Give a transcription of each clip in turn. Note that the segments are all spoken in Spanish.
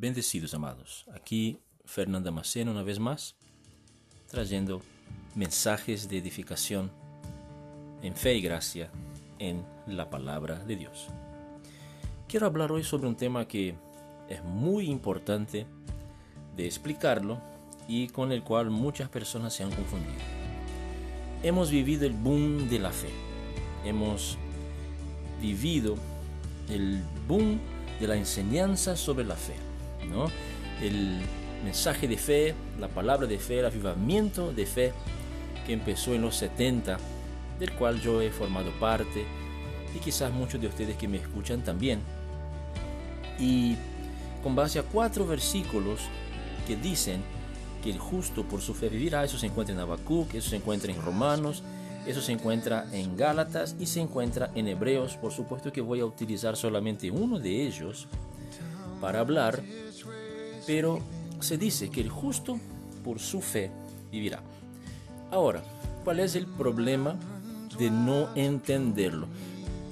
Bendecidos amados, aquí Fernanda Maceno una vez más, trayendo mensajes de edificación en fe y gracia en la palabra de Dios. Quiero hablar hoy sobre un tema que es muy importante de explicarlo y con el cual muchas personas se han confundido. Hemos vivido el boom de la fe. Hemos vivido el boom de la enseñanza sobre la fe. El mensaje de fe, la palabra de fe, el avivamiento de fe que empezó en los 70, del cual yo he formado parte y quizás muchos de ustedes que me escuchan también. Y con base a cuatro versículos que dicen que el justo por su fe vivirá, eso se encuentra en Habacuc, eso se encuentra en Romanos, eso se encuentra en Gálatas y se encuentra en Hebreos. Por supuesto que voy a utilizar solamente uno de ellos para hablar pero se dice que el justo por su fe vivirá. Ahora, ¿cuál es el problema de no entenderlo?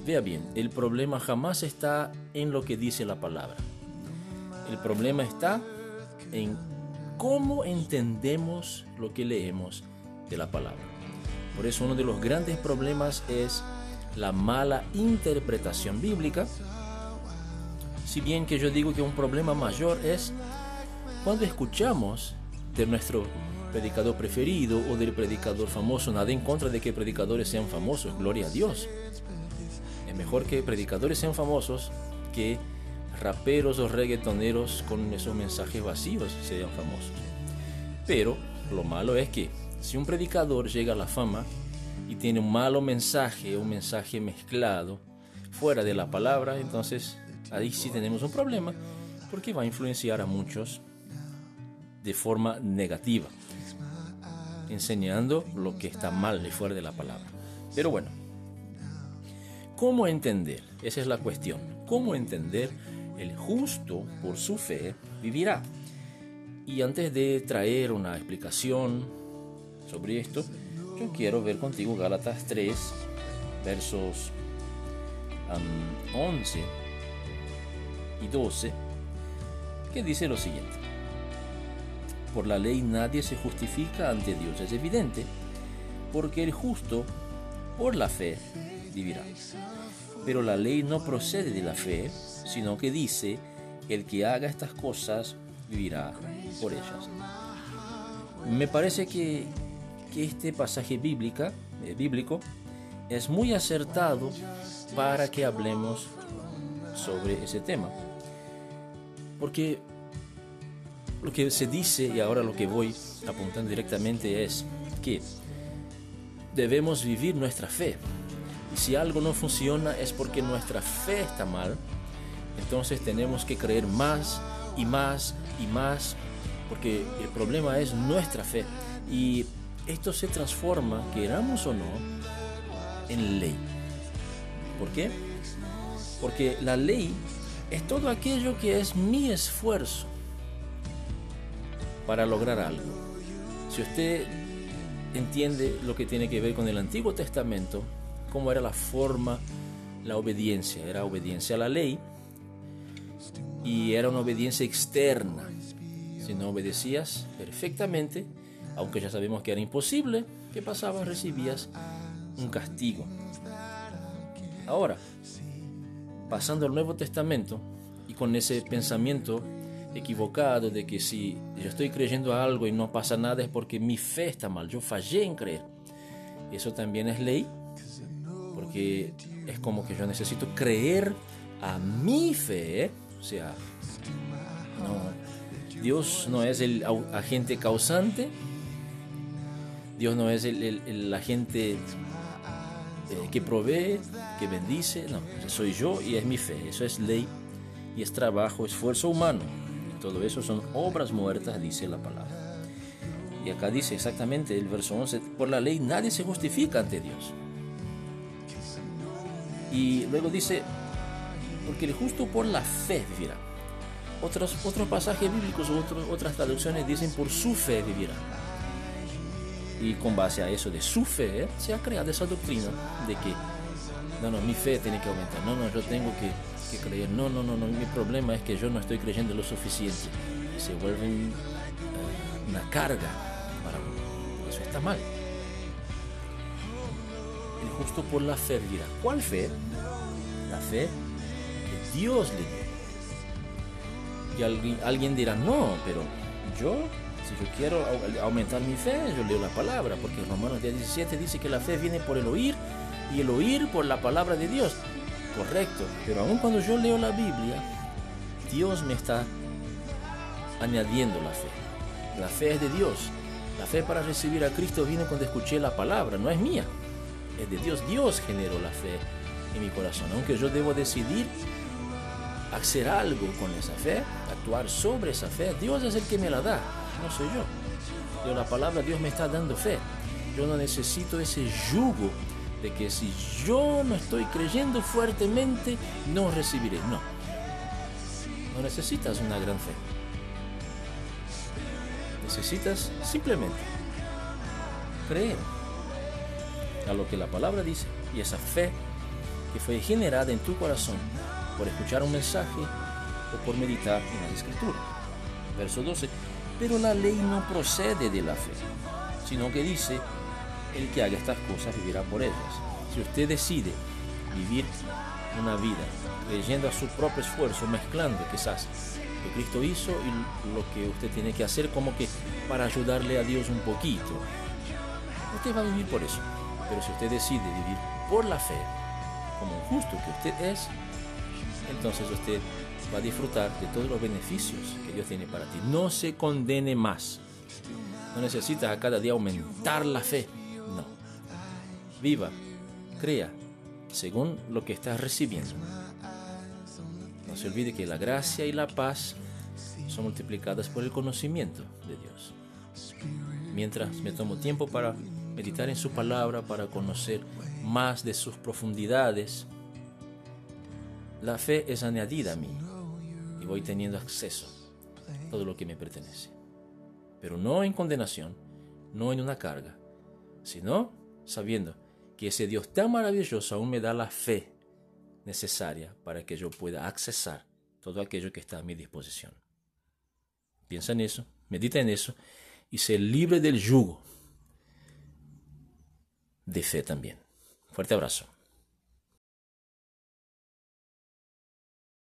Vea bien, el problema jamás está en lo que dice la palabra. El problema está en cómo entendemos lo que leemos de la palabra. Por eso uno de los grandes problemas es la mala interpretación bíblica. Si bien que yo digo que un problema mayor es cuando escuchamos de nuestro predicador preferido o del predicador famoso, nada en contra de que predicadores sean famosos, gloria a Dios. Es mejor que predicadores sean famosos que raperos o reggaetoneros con esos mensajes vacíos sean famosos. Pero lo malo es que si un predicador llega a la fama y tiene un malo mensaje, un mensaje mezclado, fuera de la palabra, entonces ahí sí tenemos un problema porque va a influenciar a muchos de forma negativa, enseñando lo que está mal y fuera de la palabra. Pero bueno, ¿cómo entender? Esa es la cuestión. ¿Cómo entender el justo por su fe vivirá? Y antes de traer una explicación sobre esto, yo quiero ver contigo Gálatas 3, versos 11 y 12, que dice lo siguiente por la ley nadie se justifica ante Dios. Es evidente, porque el justo por la fe vivirá. Pero la ley no procede de la fe, sino que dice, el que haga estas cosas vivirá por ellas. Me parece que, este pasaje bíblica, eh, bíblico es muy acertado para que hablemos sobre ese tema. Porque lo que se dice y ahora lo que voy apuntando directamente es que debemos vivir nuestra fe. Y si algo no funciona es porque nuestra fe está mal. Entonces tenemos que creer más y más y más porque el problema es nuestra fe. Y esto se transforma, queramos o no, en ley. ¿Por qué? Porque la ley es todo aquello que es mi esfuerzo para lograr algo. Si usted entiende lo que tiene que ver con el Antiguo Testamento, cómo era la forma, la obediencia, era obediencia a la ley y era una obediencia externa. Si no obedecías perfectamente, aunque ya sabemos que era imposible, ¿qué pasaba? Recibías un castigo. Ahora, pasando al Nuevo Testamento y con ese pensamiento equivocado de que si yo estoy creyendo algo y no pasa nada es porque mi fe está mal, yo fallé en creer. Eso también es ley, porque es como que yo necesito creer a mi fe, o sea, no, Dios no es el agente causante, Dios no es el, agente eh, que provee, que bendice, no, soy yo y es mi fe, eso es ley y es trabajo, esfuerzo humano. Todo eso son obras muertas, dice la palabra. Y acá dice exactamente el verso 11, por la ley nadie se justifica ante Dios. Y luego dice, porque el justo por la fe vivirá. Otros, otros pasajes bíblicos, otras traducciones dicen por su fe vivirá. Y con base a eso de su fe, se ha creado esa doctrina de que, no, no, mi fe tiene que aumentar. No, no, yo tengo que que creer. No, no, no, no, mi problema es que yo no estoy creyendo lo suficiente. Y se vuelven uh, una carga para uno. Eso está mal. El justo por la fe vivirá. ¿Cuál fe? La fe que Dios le dio. Y alguien, alguien dirá, no, pero yo si yo quiero aumentar mi fe, yo leo la palabra, porque Romanos 17 dice que la fe viene por el oír y el oír por la palabra de Dios. Correcto, pero aun cuando yo leo la Biblia, Dios me está añadiendo la fe. La fe es de Dios. La fe para recibir a Cristo vino cuando escuché la palabra, no es mía, es de Dios. Dios generó la fe en mi corazón, aunque yo debo decidir hacer algo con esa fe, actuar sobre esa fe, Dios es el que me la da, no soy yo. Pero la palabra Dios me está dando fe. Yo no necesito ese yugo de que si yo no estoy creyendo fuertemente, no recibiré. No. No necesitas una gran fe. Necesitas simplemente creer a lo que la palabra dice y esa fe que fue generada en tu corazón por escuchar un mensaje o por meditar en la escritura. Verso 12. Pero la ley no procede de la fe, sino que dice, el que haga estas cosas vivirá por ellas. Si usted decide vivir una vida creyendo a su propio esfuerzo, mezclando quizás lo que Cristo hizo y lo que usted tiene que hacer como que para ayudarle a Dios un poquito, usted va a vivir por eso. Pero si usted decide vivir por la fe, como justo que usted es, entonces usted va a disfrutar de todos los beneficios que Dios tiene para ti. No se condene más. No necesitas a cada día aumentar la fe. No. Viva, crea, según lo que estás recibiendo. No se olvide que la gracia y la paz son multiplicadas por el conocimiento de Dios. Mientras me tomo tiempo para meditar en su palabra, para conocer más de sus profundidades, la fe es añadida a mí y voy teniendo acceso a todo lo que me pertenece. Pero no en condenación, no en una carga, sino sabiendo que ese Dios tan maravilloso aún me da la fe necesaria para que yo pueda accesar todo aquello que está a mi disposición. Piensa en eso, medita en eso y sé libre del yugo de fe también. Fuerte abrazo.